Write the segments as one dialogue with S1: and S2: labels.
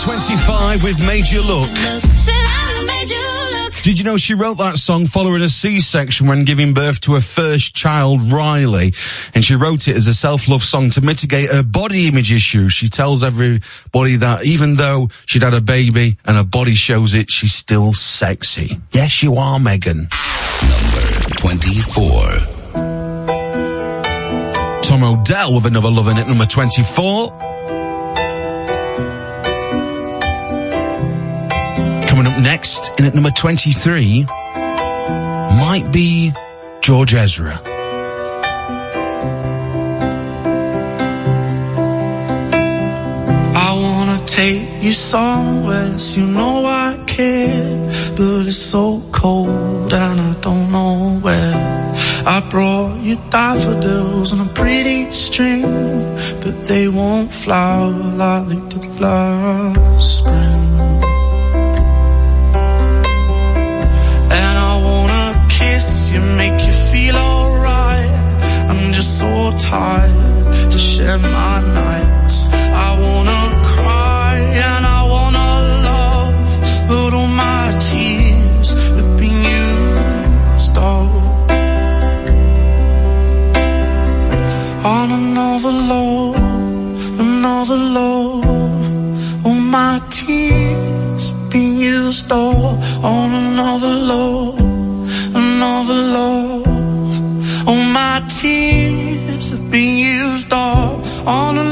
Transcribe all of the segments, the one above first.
S1: 25 with Made You Look.
S2: look, said I made you look.
S1: Did you know she wrote that song following a C-section when giving birth to her first child, Riley? And she wrote it as a self-love song to mitigate her body image issues. She tells everybody that even though she'd had a baby and her body shows it, she's still sexy. Yes, you are, Megan.
S3: Number 24.
S1: Tom Odell with another loving at number 24. Coming up next in at number 23 might be George Ezra.
S4: I wanna take you somewhere, so you know I care. But it's so cold and I don't know where. I brought you daffodils on a pretty string, but they won't flower like they did last spring. You, make you feel alright. I'm just so tired to share my nights. I wanna cry and I wanna love, but all my tears have been used up on another love, another love. All my tears have been used up on another love, up on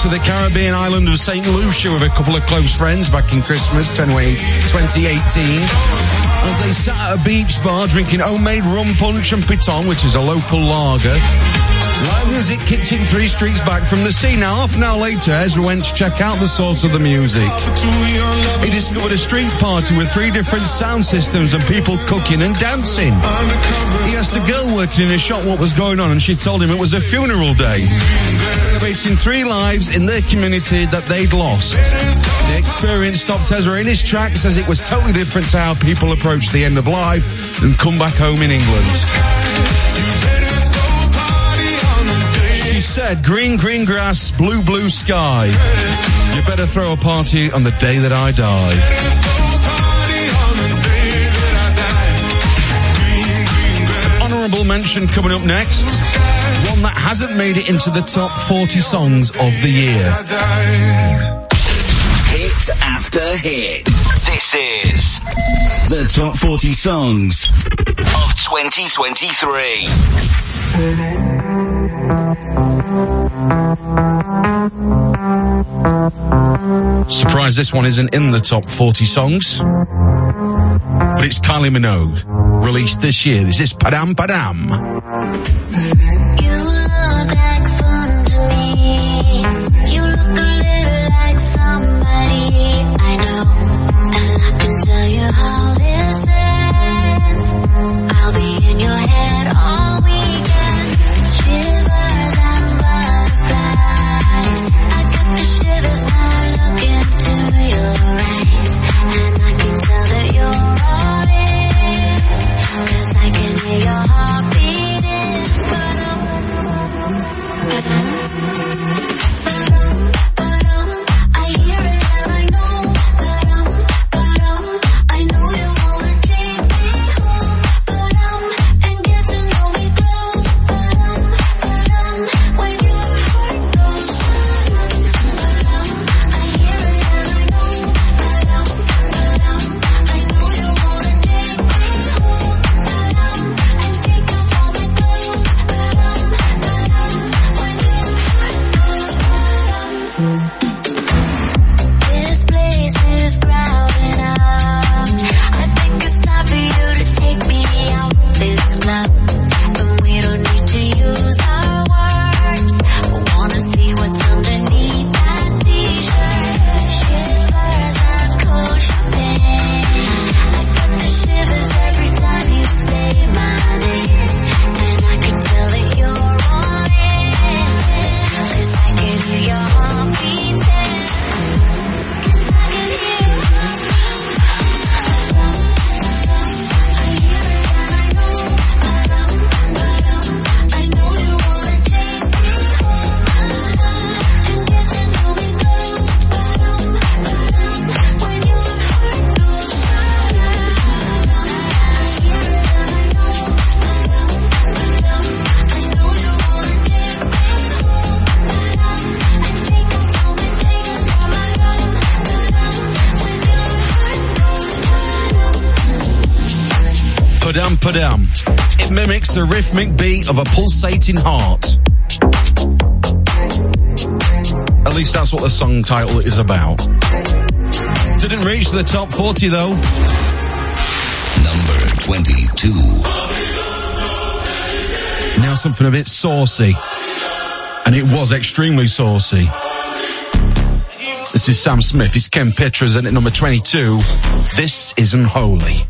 S1: to the Caribbean island of St. Lucia with a couple of close friends back in Christmas 2018 as they sat at a beach bar drinking homemade rum punch and piton, which is a local lager. Live music in three streets back from the sea. Now, half an hour later, Ezra went to check out the source of the music. He discovered a street party with three different sound systems and people cooking and dancing. He asked a girl working in a shop what was going on and she told him it was a funeral day. Celebrating three lives in their community that they'd lost. The experience stopped Ezra in his tracks as it was totally different to how people approach the end of life and come back home in England. Said, green, green grass, blue, blue sky. You better throw a party on the day that I die. honourable mention coming up next. One that hasn't made it into the top 40 songs of the year.
S3: Hit after hit. This is the top 40 songs of 2023.
S1: Surprised this one isn't in the top 40 songs. But it's Kylie Minogue, released this year. This is Padam Padam. put down. It mimics the rhythmic beat of a pulsating heart. At least that's what the song title is about. Didn't reach the top 40 though.
S3: Number 22.
S1: Now something a bit saucy. And it was extremely saucy. This is Sam Smith. He's Kim Petras and at number 22. This
S5: is Unholy.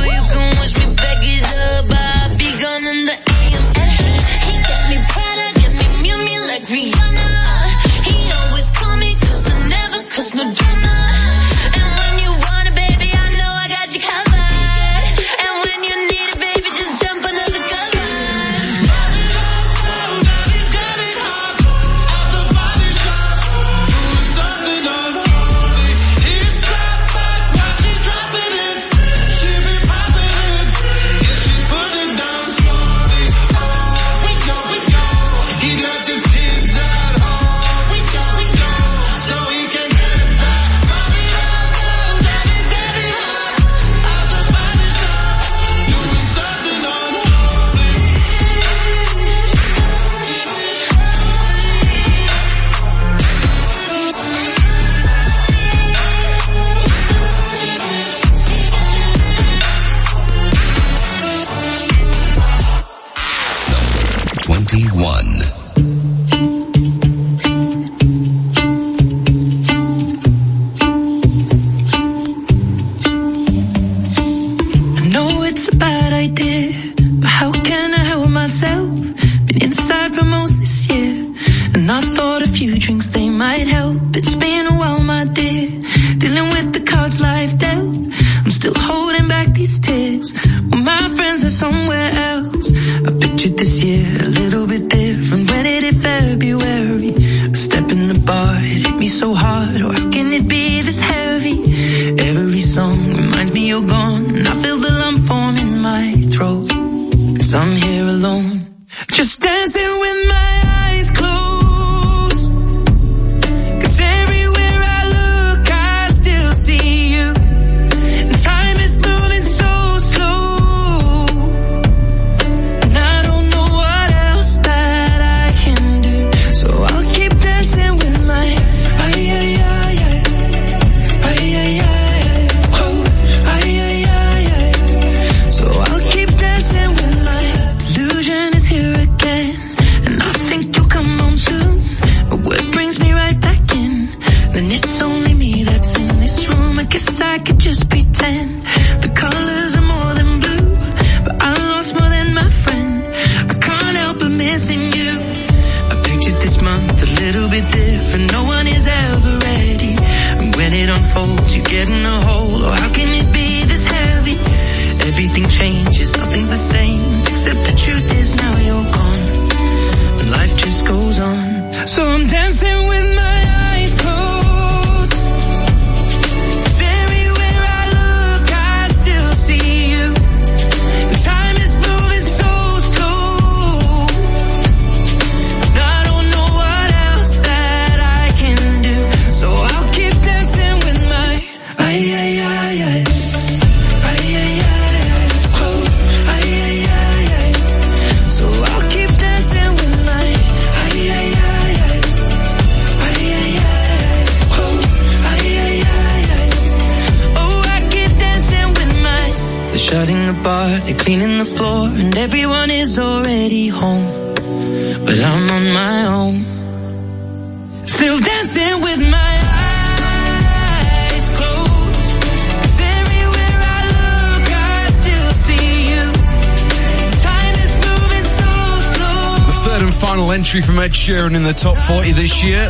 S1: Sheeran in the top 40 this year. And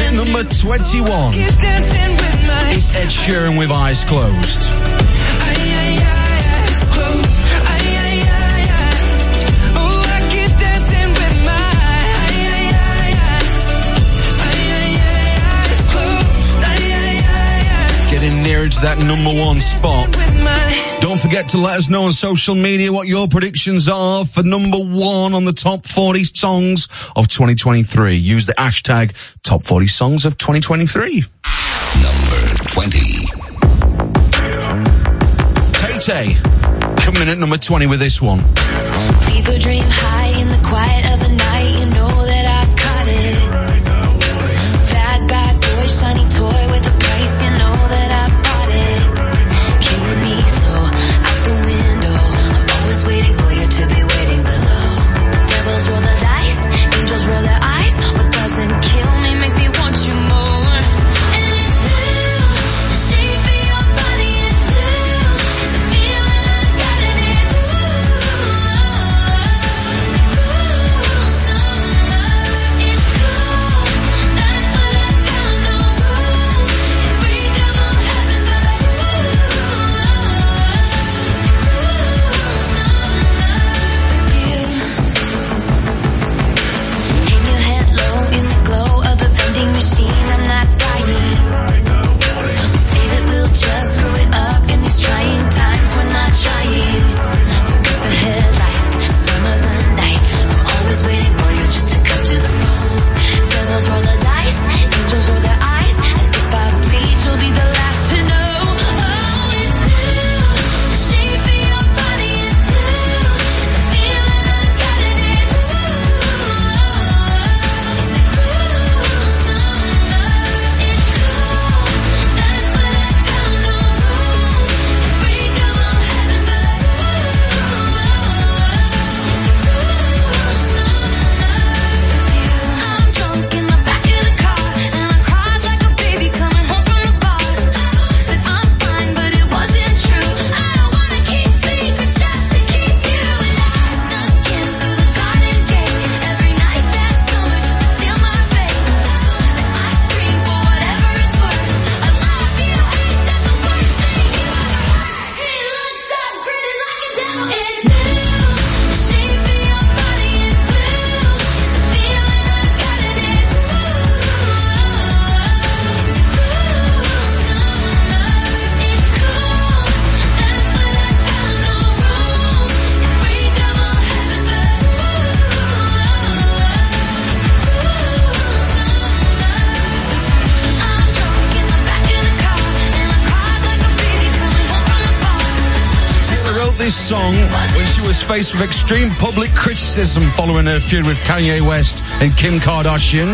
S1: at number 21 is Ed Sheeran with Eyes Closed. getting nearer to that number one spot. Don't forget to let us know on social media what your predictions are for number one on the top 40 songs of 2023. Use the hashtag top 40 songs of 2023.
S3: Number 20.
S1: Tay Tay coming in at number 20 with this one.
S6: People dream high in the quiet of the night.
S1: faced with extreme public criticism following her feud with Kanye West and Kim Kardashian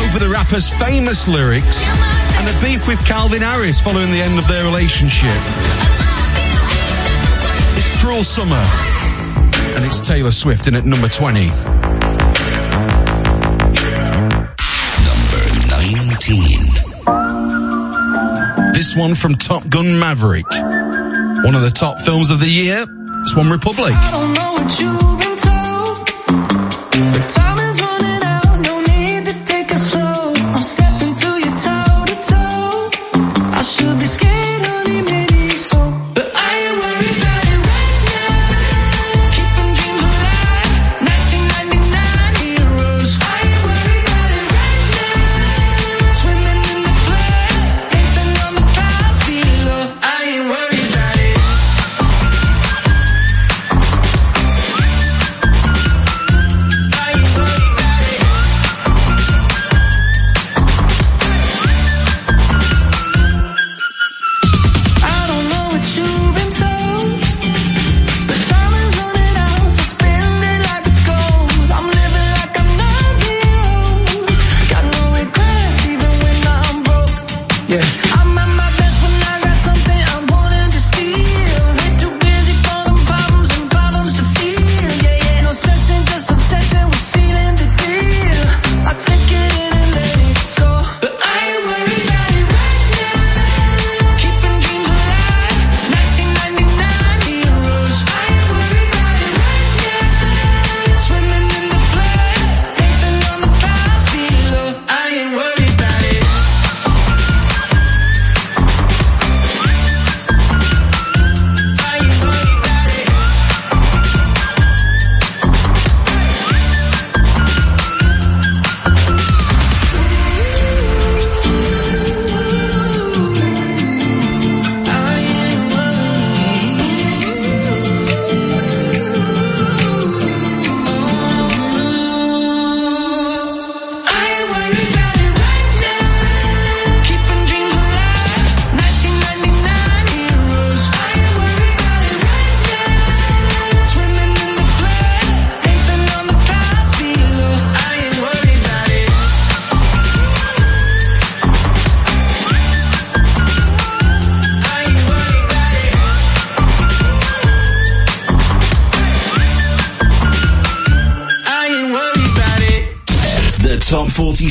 S1: over the rapper's famous lyrics and the beef with Calvin Harris following the end of their relationship. It's Cruel Summer and it's Taylor Swift in at number 20.
S3: Number 19.
S1: This one from Top Gun Maverick one of the top films of the year, that's One Republic.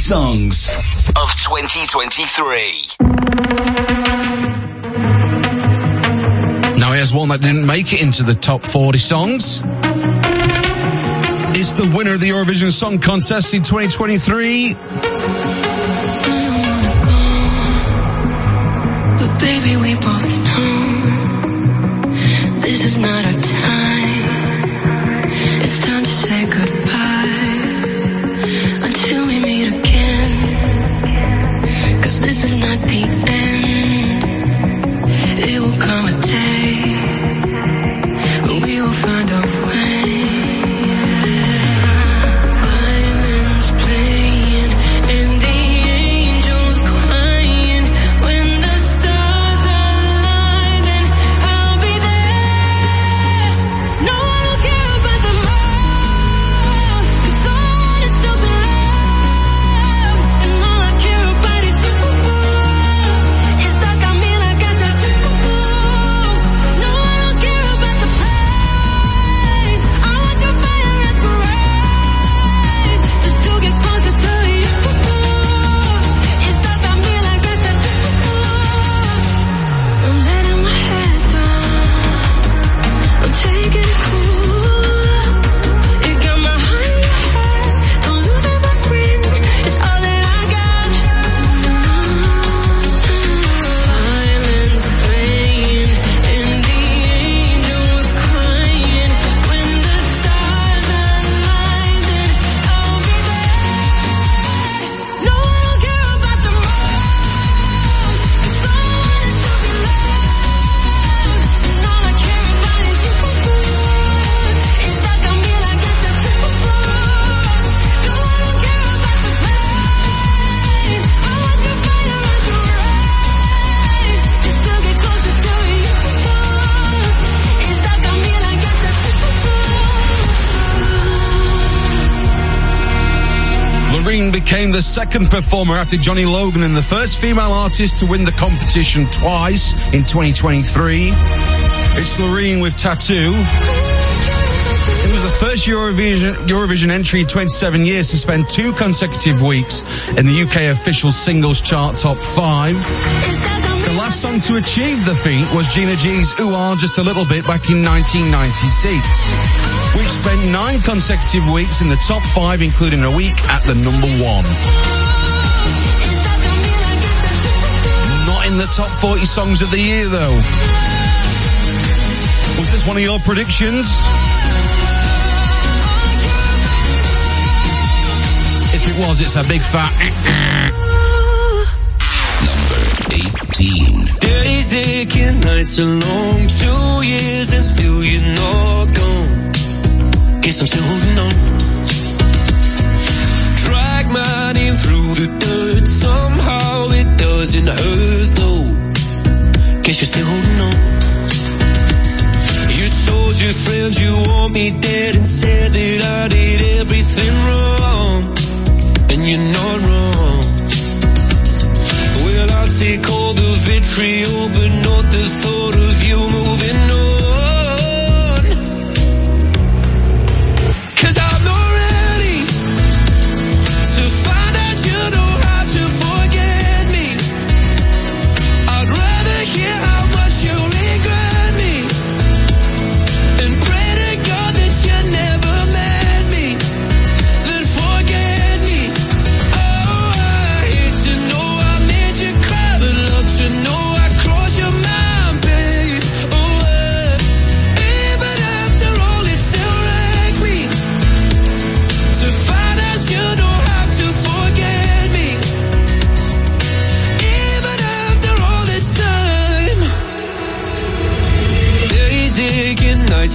S3: Songs of 2023.
S1: Now here's one that didn't make it into the top 40 songs. It's the winner of the Eurovision Song Contest in 2023.
S7: But baby, we both
S1: Loreen became the second performer after Johnny Logan and the first female artist to win the competition twice in 2023. It's Loreen with Tattoo. It was the first Eurovision, Eurovision entry in 27 years to spend two consecutive weeks in the UK official singles chart top five. The last song to achieve the feat was Gina G's Ooh Ah Just a Little Bit back in 1996, which spent nine consecutive weeks in the top five, including a week at the number one. Not in the top 40 songs of the year though. Was this one of your predictions? It was, it's a big fat. Eh, eh.
S3: Number 18.
S8: Days aching, nights are long, two years and still you're not gone. Guess I'm still holding on. Drag my name through the dirt, somehow it doesn't hurt though. Guess you're still holding on. You told your friends you want me dead and said that I did everything wrong. You're not wrong. Well, I'll take all the vitriol, but not the thought of you moving on.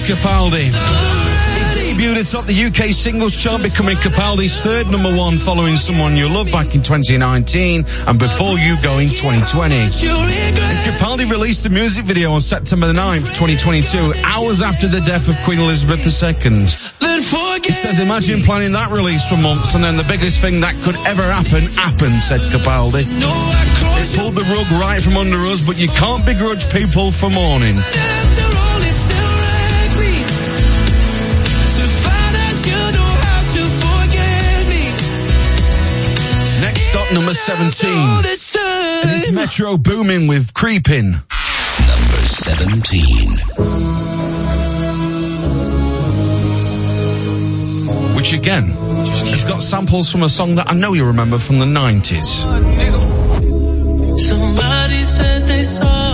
S1: Capaldi. Debuted atop the UK singles chart, becoming Capaldi's third number one following Someone You Love back in 2019 and Before You Go in 2020. And Capaldi released the music video on September 9th, 2022, hours after the death of Queen Elizabeth II. He says, imagine planning that release for months and then the biggest thing that could ever happen happened, said Capaldi. It pulled the rug right from under us, but you can't begrudge people for mourning. number 17. And it's Metro Boomin with creeping.
S3: Number 17.
S1: Which again, has got samples from a song that I know you remember from the 90s.
S9: Somebody said they saw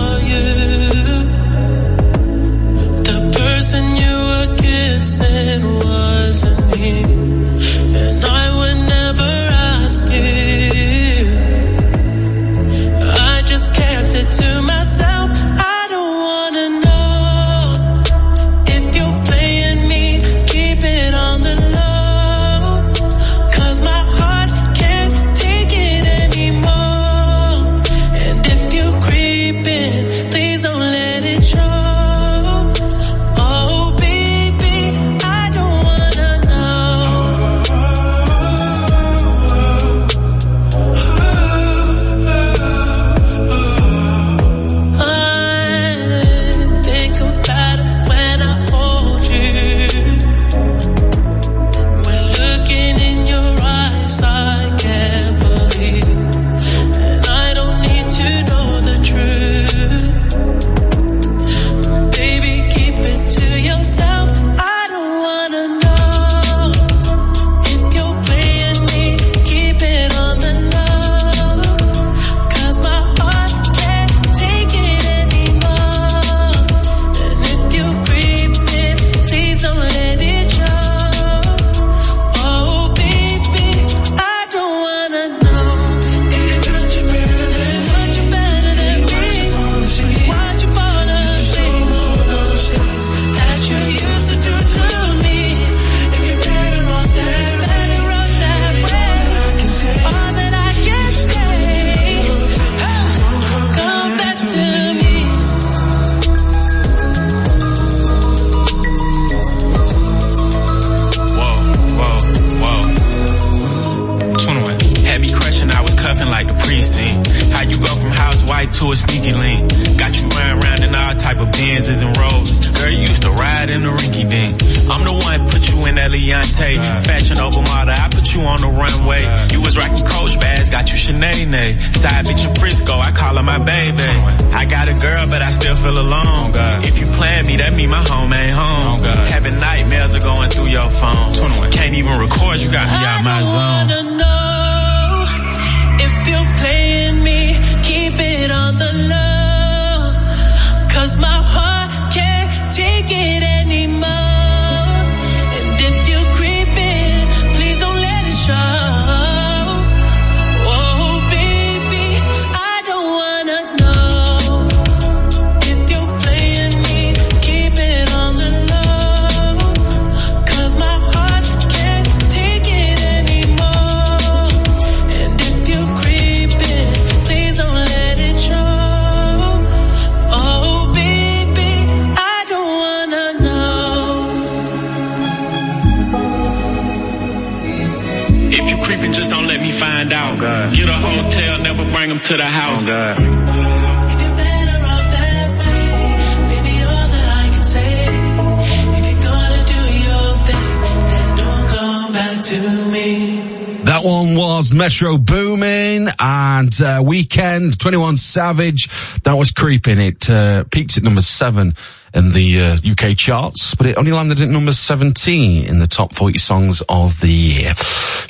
S1: Metro Boomin and uh, Weeknd, 21 Savage. That was creeping. It uh, peaked at number seven in the uh, UK charts, but it only landed at number 17 in the top 40 songs of the year.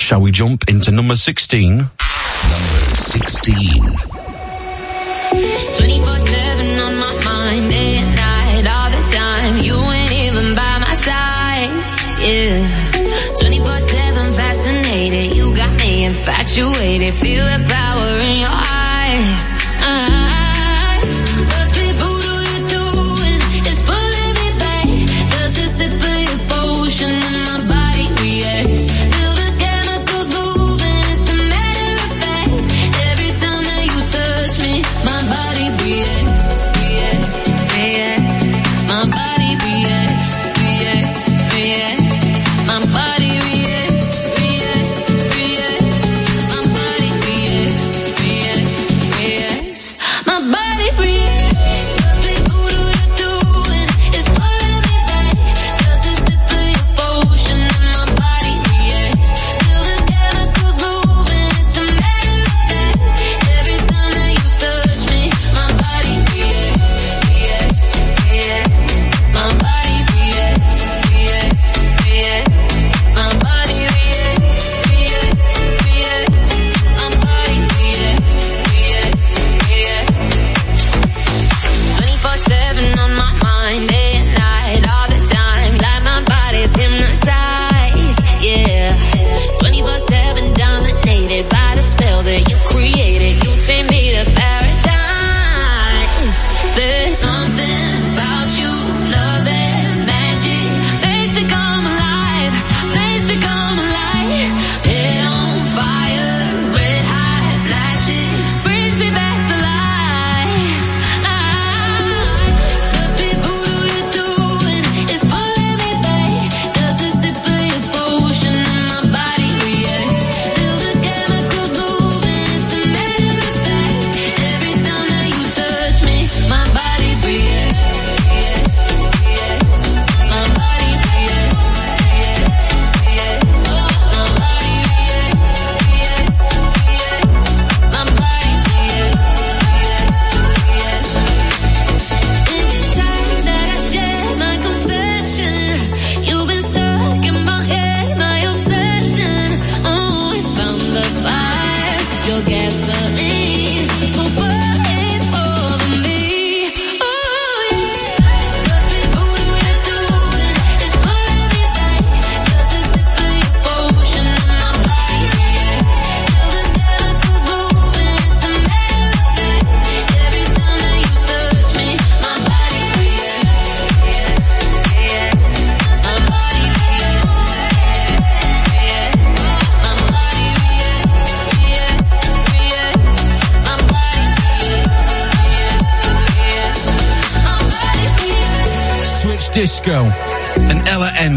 S1: Shall we jump into number 16?
S3: Number 16.
S6: 24-7 on my infatuated, feel the power in your eyes.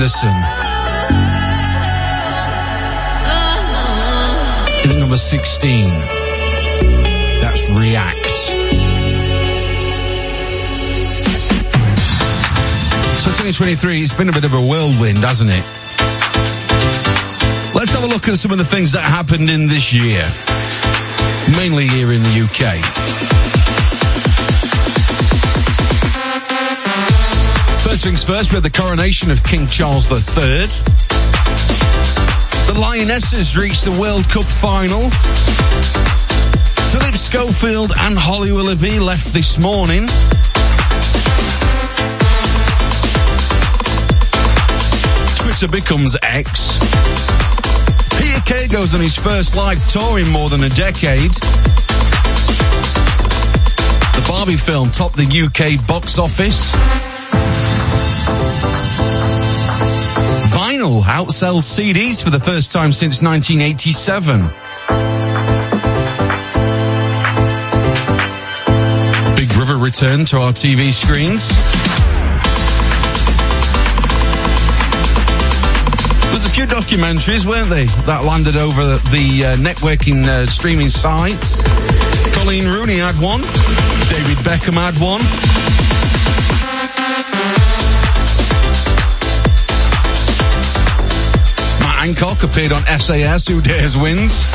S1: Ella Henderson. Number 16. That's React. So 2023, it's been a bit of a whirlwind, hasn't it? Let's have a look at some of the things that happened in this year. Mainly here in the UK. First things first, we had the coronation of King Charles III. The Lionesses reached the World Cup final. Philip Schofield and Holly Willoughby left this morning. Twitter becomes X. Peter Kay goes on his first live tour in more than a decade. The Barbie film topped the UK box office. Vinyl outsells CDs for the first time since 1987. Big Brother returned to our TV screens. There's a few documentaries, weren't they, that landed over the, the uh, networking uh, streaming sites. Coleen Rooney had one. David Beckham had one. Hancock appeared on SAS, Who Dares Wins.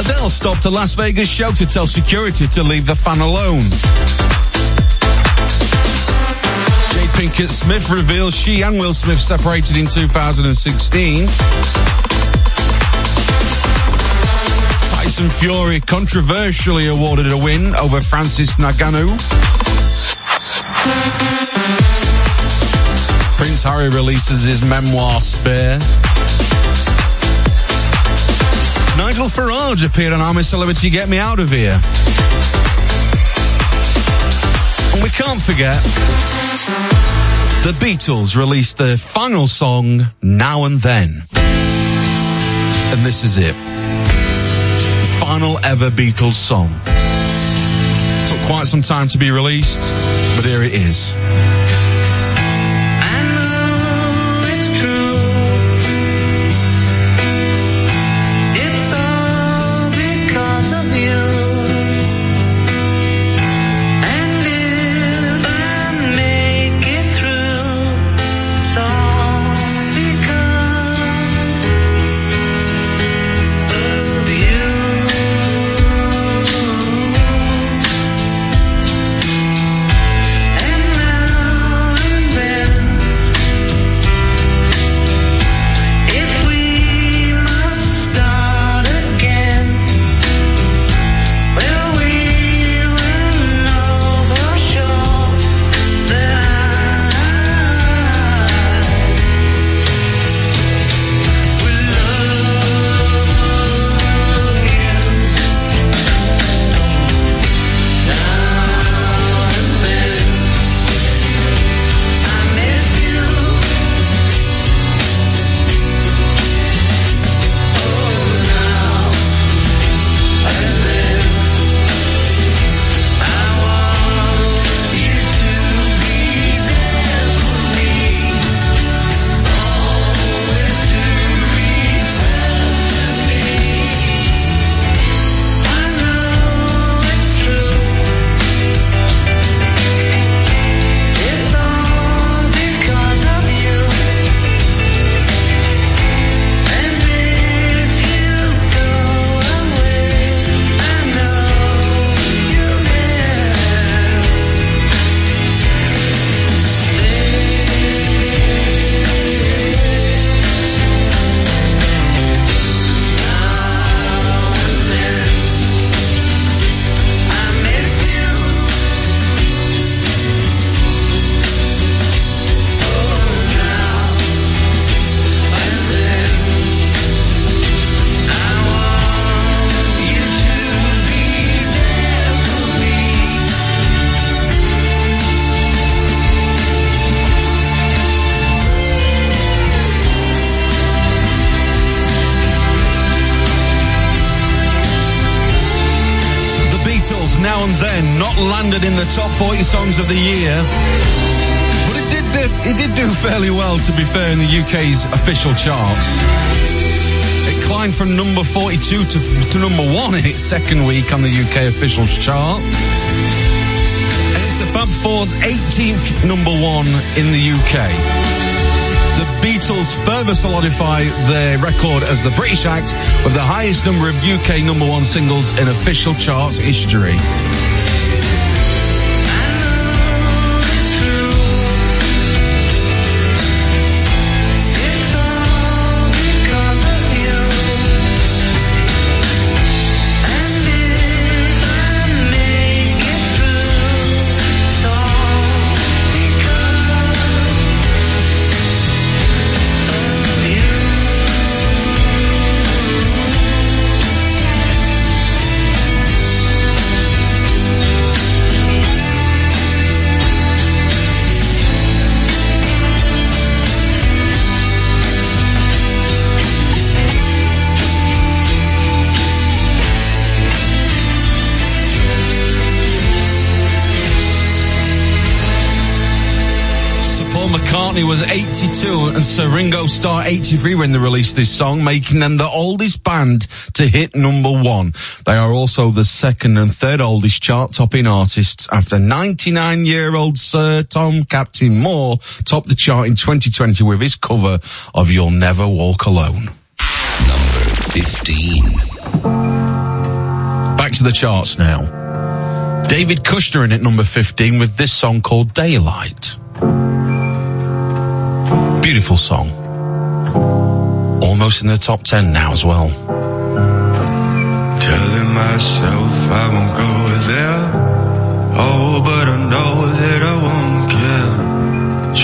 S1: Adele stopped a Las Vegas show to tell security to leave the fan alone. Jada Pinkett Smith reveals she and Will Smith separated in 2016. Tyson Fury controversially awarded a win over Francis Ngannou. Prince Harry releases his memoir Spare. Nigel Farage appeared on I'm a Celebrity Get Me Out of Here. And we can't forget the Beatles released their final song Now and Then. And this is it. Final ever Beatles song. It took quite some time to be released, but here it is. 40 songs of the year. But it did, do, it did do fairly well, to be fair, in the UK's official charts. It climbed from number 42 to, to number one in its second week on the UK officials chart. And it's the Fab Four's 18th number one in the UK the Beatles further solidify their record as the British act with the highest number of UK number one singles in official charts history. McCartney was 82 and Sir Ringo Starr 83 when they released this song, making them the oldest band to hit number one. They are also the second and third oldest chart topping artists after 99 year old Sir Tom Captain Moore topped the chart in 2020 with his cover of You'll Never Walk Alone.
S3: Number 15.
S1: Back to the charts now. David Kushner in at number 15 with this song called Daylight. Beautiful song. Almost in the top 10 now as well.
S10: Telling myself I won't go there. Oh, but I know that I won't care.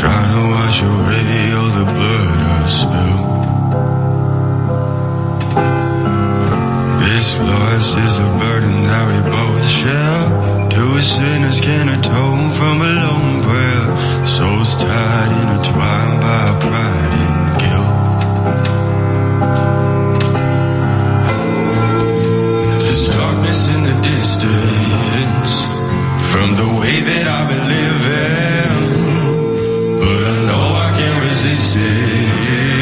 S10: Trying to wash away all the blood I spill. This loss is a burden that we both share. Two sinners can atone from a lone prayer. Souls tied, intertwined by pride and guilt. There's darkness in the distance from the way that I've been living, but I know I can't resist it.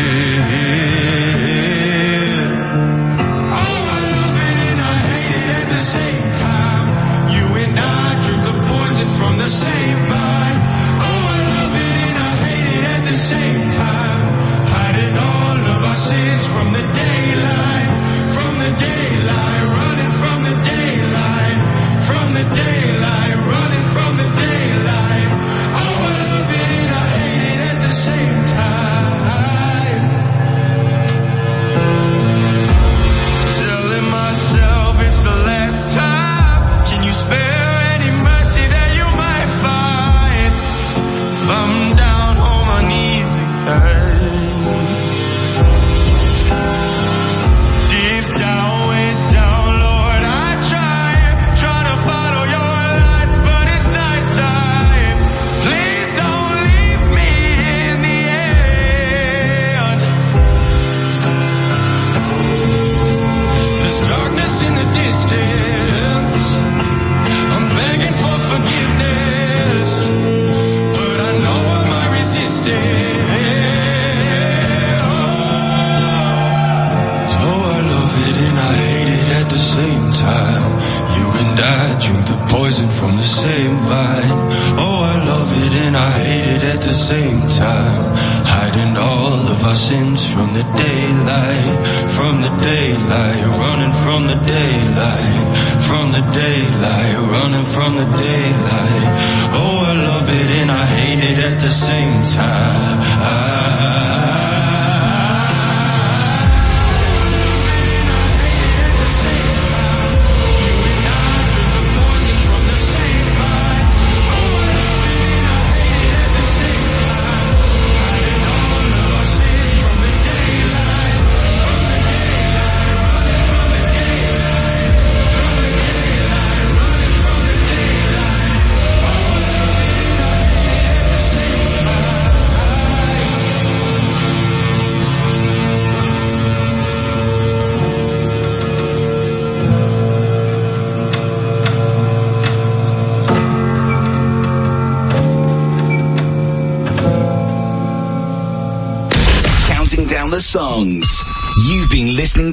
S10: The daylight, running from the daylight. Oh, I love it and I hate it at the same time.
S3: songs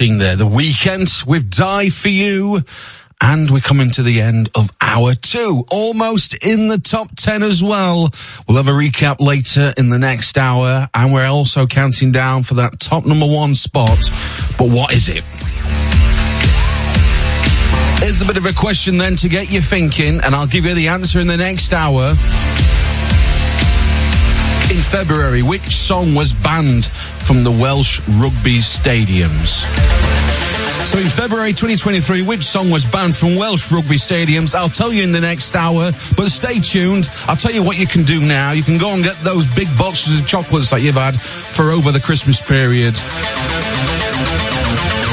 S1: 14 there, The Weeknd with Die For You. And we're coming to the end of hour two, almost in the top 10 as well. We'll have a recap later in the next hour, and we're also counting down for that top number one spot. But what is it? It's a bit of a question then to get you thinking, and I'll give you the answer in the next hour. In February, which song was banned from the Welsh rugby stadiums? So in February 2023, which song was banned from Welsh rugby stadiums? I'll tell you in the next hour, but stay tuned. I'll tell you what you can do now. You can go and get those big boxes of chocolates that you've had for over the Christmas period.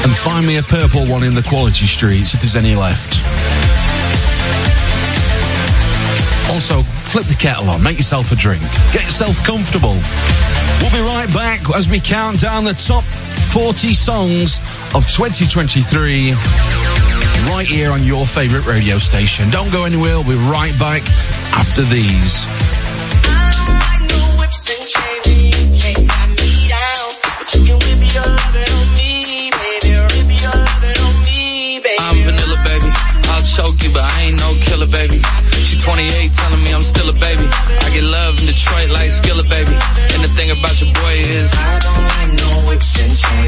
S1: And find me a purple one in the quality streets if there's any left. Also, flip the kettle on, make yourself a drink, get yourself comfortable. We'll be right back as we count down the top 40 songs of 2023 right here on your favorite radio station. Don't go anywhere, we'll be right back after these.
S11: Tie
S12: you, but I ain't no killer, baby. She 28, telling me I'm still a baby. I get love in Detroit like Skilla, baby. And the thing about your boy is, I don't like no whips and chains,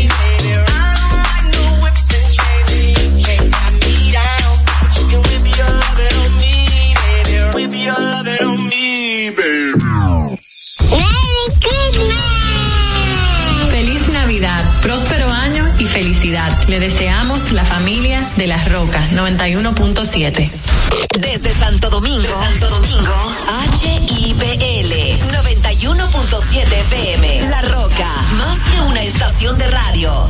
S13: Felicidad. Le deseamos la familia de La Roca 91.7.
S14: Desde Santo Domingo, Santo Domingo, HIPL 91.7 FM. La Roca, más que una estación de radio.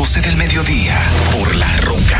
S3: 12 del mediodía. Por La Roca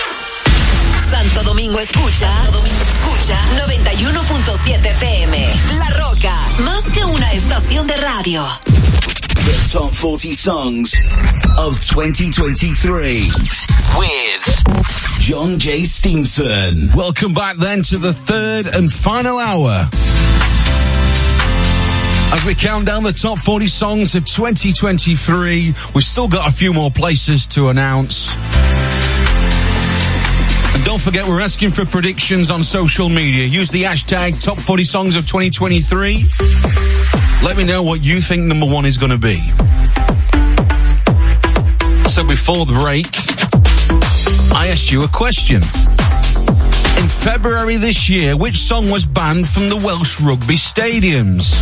S14: Santo Domingo escucha, Santo Domingo escucha 91.7 FM. La Rocka, más que una estación de radio.
S3: The top 40 songs of 2023 with John J. Stevenson.
S5: Welcome back then to the third and final hour. As we count down the top 40 songs of 2023, we've still got a few more places to announce. Don't forget, we're asking for predictions on social media. Use the hashtag top 40 songs of 2023. Let me know what you think number one is going to be. So before the break, I asked you a question. In February this year, which song was banned from the Welsh rugby stadiums?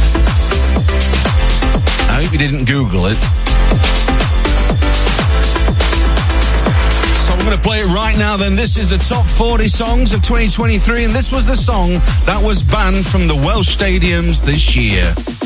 S5: I hope you didn't Google it. Going to play it right now then. This is the top 40 songs of 2023 and this was the song that was banned from the Welsh stadiums this year.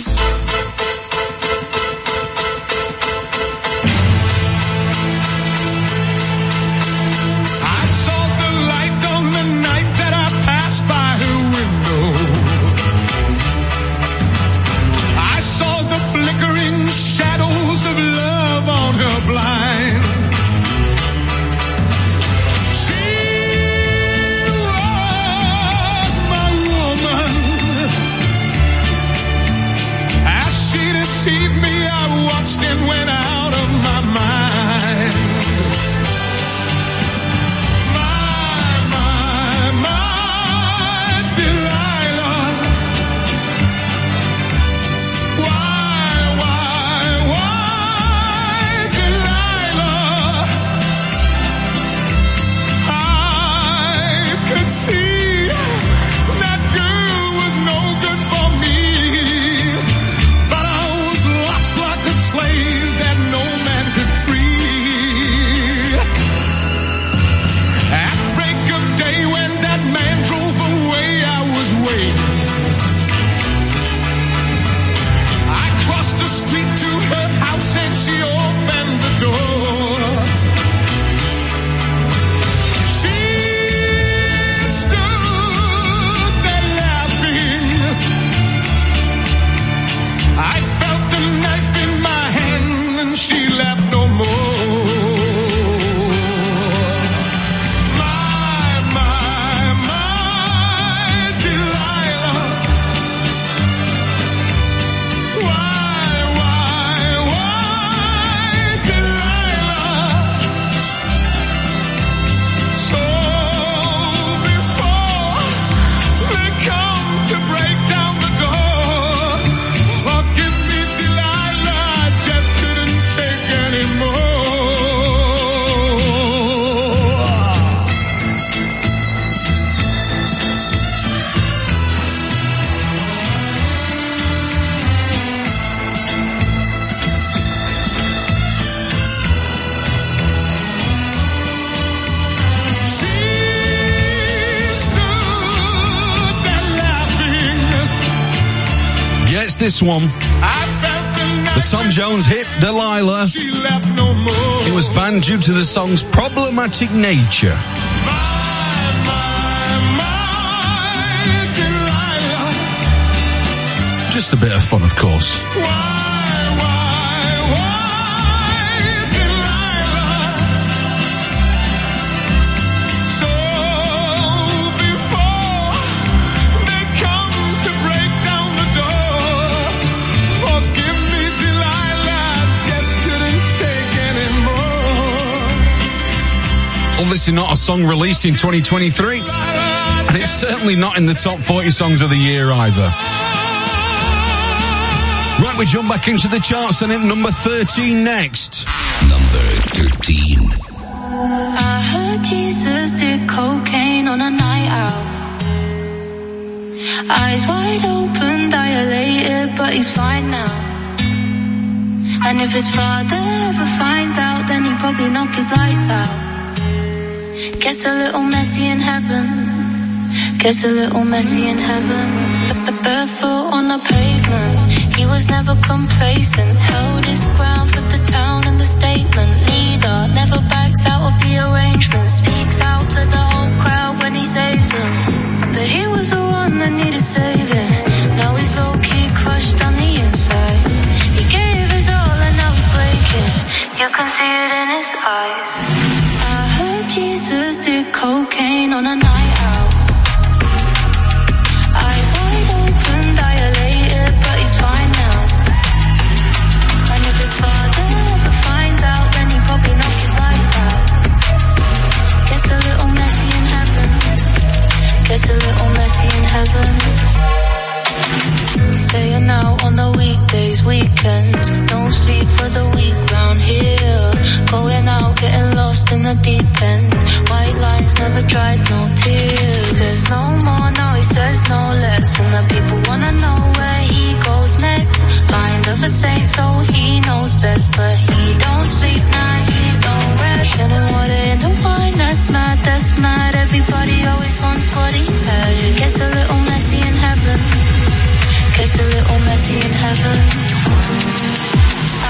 S5: This one.
S1: The
S5: Tom Jones hit Delilah. It was banned due to the song's problematic nature. Just a bit of fun, of course. Well, this is not a song released in 2023. And it's certainly not in the top 40 songs of the year either. Right, we jump back into the charts and at number 13 next.
S3: Number 13.
S6: I heard Jesus did cocaine on a night out. Eyes wide open, dilated, but he's fine now. And if his father ever finds out, then he'd probably knock his lights out. Guess a little messy in heaven. Guess a little messy in heaven. B barefoot on the pavement. He was never complacent. Held his ground for the town and the statement. Leader never backs out of the arrangement. Speaks out to the whole crowd when he saves them. But he was the one that needed saving. Now he's low key crushed on the inside. He gave his all and now he's breaking. You can see it in his eyes cocaine on a night out. Eyes wide open, dilated, but he's fine now. And if his father ever finds out, then he probably knock his lights out. Gets a little messy in heaven. Gets a little messy in heaven. Staying out on the weekdays, weekends. No sleep for the week in the deep end. White lines never dried, no tears. There's no more noise, there's no less. And the people wanna know where he goes next. Kind of a saint, so he knows best. But he don't sleep, nah, he don't rest. Getting water in the wine, that's mad, that's mad. Everybody always wants what he had. It gets a little messy in heaven. Gets a little messy in heaven.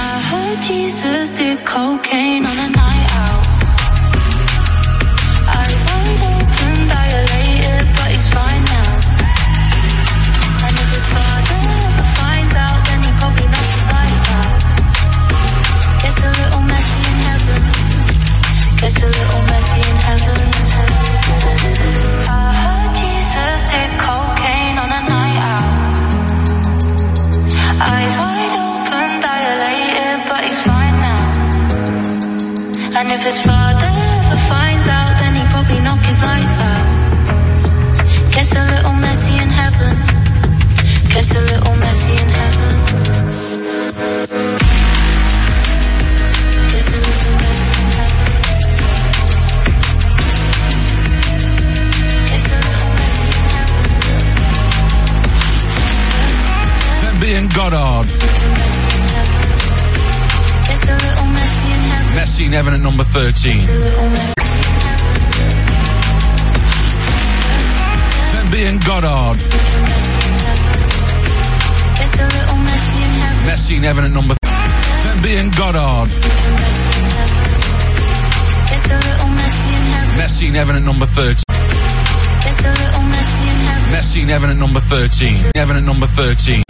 S6: I heard Jesus did cocaine on a night out. Gets a little 13, Heaven
S1: at number 13. venbee and Goddard.
S6: Messy in Heaven
S1: at number venbee and Goddard.
S6: Messy in Heaven
S1: at number 13. Messy in Heaven at number 13. Heaven at number 13.